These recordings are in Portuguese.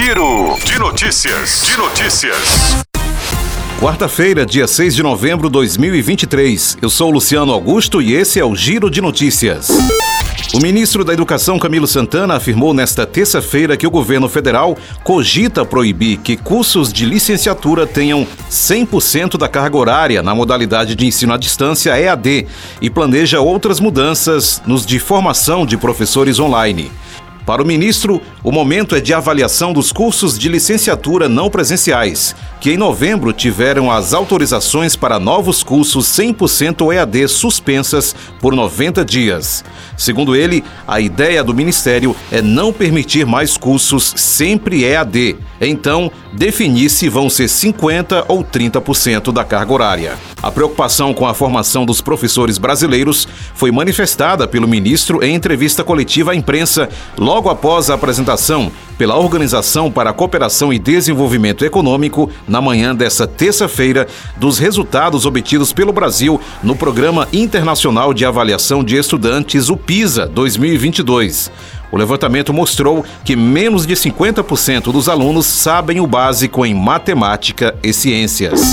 Giro de notícias. De notícias. Quarta-feira, dia 6 de novembro de 2023. Eu sou Luciano Augusto e esse é o Giro de Notícias. O ministro da Educação, Camilo Santana, afirmou nesta terça-feira que o governo federal cogita proibir que cursos de licenciatura tenham 100% da carga horária na modalidade de ensino à distância EAD e planeja outras mudanças nos de formação de professores online. Para o ministro, o momento é de avaliação dos cursos de licenciatura não presenciais, que em novembro tiveram as autorizações para novos cursos 100% EAD suspensas por 90 dias. Segundo ele, a ideia do ministério é não permitir mais cursos sempre EAD, então definir se vão ser 50% ou 30% da carga horária. A preocupação com a formação dos professores brasileiros foi manifestada pelo ministro em entrevista coletiva à imprensa logo após a apresentação pela Organização para a Cooperação e Desenvolvimento Econômico na manhã desta terça-feira dos resultados obtidos pelo Brasil no Programa Internacional de Avaliação de Estudantes, o PISA 2022. O levantamento mostrou que menos de 50% dos alunos sabem o básico em matemática e ciências.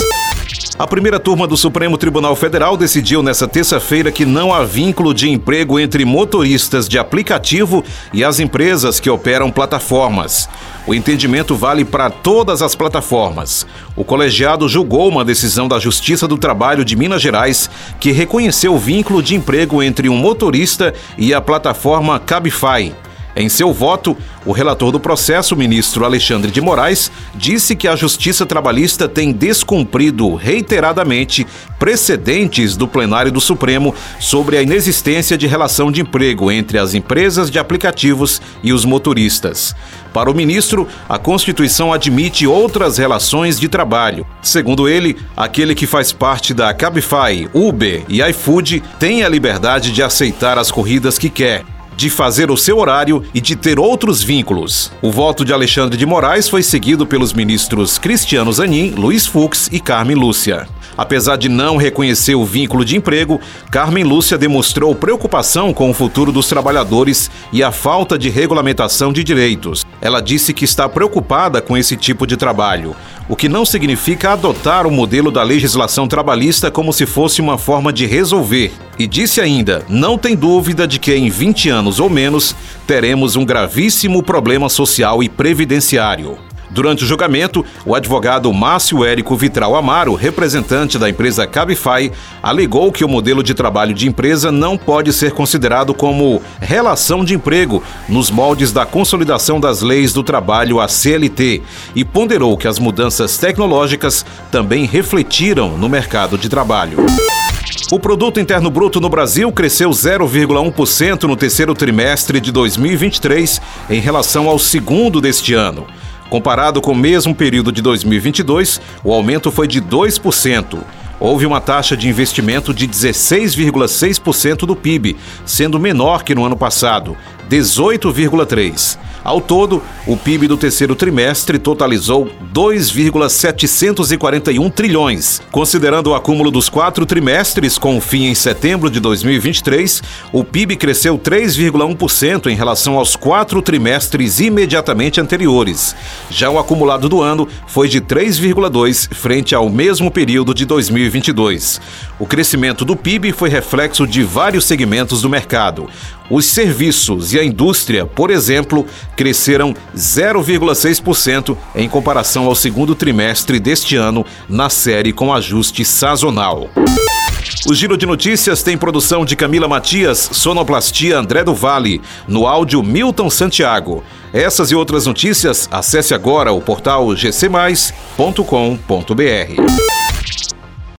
A primeira turma do Supremo Tribunal Federal decidiu nesta terça-feira que não há vínculo de emprego entre motoristas de aplicativo e as empresas que operam plataformas. O entendimento vale para todas as plataformas. O colegiado julgou uma decisão da Justiça do Trabalho de Minas Gerais que reconheceu o vínculo de emprego entre um motorista e a plataforma Cabify. Em seu voto, o relator do processo, ministro Alexandre de Moraes, disse que a Justiça Trabalhista tem descumprido reiteradamente precedentes do plenário do Supremo sobre a inexistência de relação de emprego entre as empresas de aplicativos e os motoristas. Para o ministro, a Constituição admite outras relações de trabalho. Segundo ele, aquele que faz parte da Cabify, Uber e iFood tem a liberdade de aceitar as corridas que quer de fazer o seu horário e de ter outros vínculos. O voto de Alexandre de Moraes foi seguido pelos ministros Cristiano Zanin, Luiz Fux e Carmen Lúcia. Apesar de não reconhecer o vínculo de emprego, Carmen Lúcia demonstrou preocupação com o futuro dos trabalhadores e a falta de regulamentação de direitos. Ela disse que está preocupada com esse tipo de trabalho, o que não significa adotar o modelo da legislação trabalhista como se fosse uma forma de resolver. E disse ainda: não tem dúvida de que em 20 anos ou menos teremos um gravíssimo problema social e previdenciário. Durante o julgamento, o advogado Márcio Érico Vitral Amaro, representante da empresa Cabify, alegou que o modelo de trabalho de empresa não pode ser considerado como relação de emprego nos moldes da consolidação das leis do trabalho, a CLT, e ponderou que as mudanças tecnológicas também refletiram no mercado de trabalho. O produto interno bruto no Brasil cresceu 0,1% no terceiro trimestre de 2023 em relação ao segundo deste ano. Comparado com o mesmo período de 2022, o aumento foi de 2%. Houve uma taxa de investimento de 16,6% do PIB, sendo menor que no ano passado, 18,3%. Ao todo, o PIB do terceiro trimestre totalizou 2,741 trilhões. Considerando o acúmulo dos quatro trimestres, com fim em setembro de 2023, o PIB cresceu 3,1% em relação aos quatro trimestres imediatamente anteriores. Já o acumulado do ano foi de 3,2% frente ao mesmo período de 2022. O crescimento do PIB foi reflexo de vários segmentos do mercado. Os serviços e a indústria, por exemplo, cresceram 0,6% em comparação ao segundo trimestre deste ano, na série com ajuste sazonal. O Giro de Notícias tem produção de Camila Matias, sonoplastia André do Vale, no áudio Milton Santiago. Essas e outras notícias, acesse agora o portal gcmais.com.br.